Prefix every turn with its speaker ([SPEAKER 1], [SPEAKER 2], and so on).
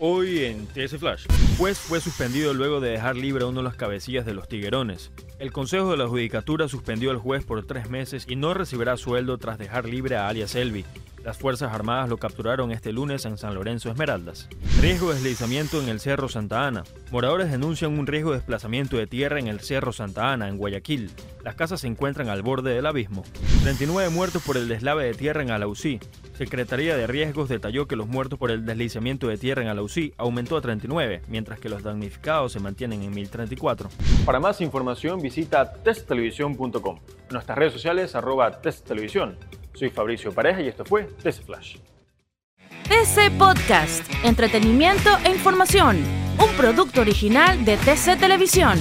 [SPEAKER 1] Hoy en TS Flash, juez fue suspendido luego de dejar libre a uno de los cabecillas de los tiguerones. El Consejo de la Judicatura suspendió al juez por tres meses y no recibirá sueldo tras dejar libre a alias Elvi. Las Fuerzas Armadas lo capturaron este lunes en San Lorenzo Esmeraldas. Riesgo de deslizamiento en el Cerro Santa Ana. Moradores denuncian un riesgo de desplazamiento de tierra en el Cerro Santa Ana, en Guayaquil. Las casas se encuentran al borde del abismo. 39 muertos por el deslave de tierra en Alausí. Secretaría de Riesgos detalló que los muertos por el deslizamiento de tierra en Alausí aumentó a 39, mientras que los damnificados se mantienen en 1034. Para más información visita testtelevisión.com. Nuestras redes sociales arroba testtelevisión. Soy Fabricio Pareja y esto fue TC Flash.
[SPEAKER 2] TC Podcast, entretenimiento e información, un producto original de TC Televisión.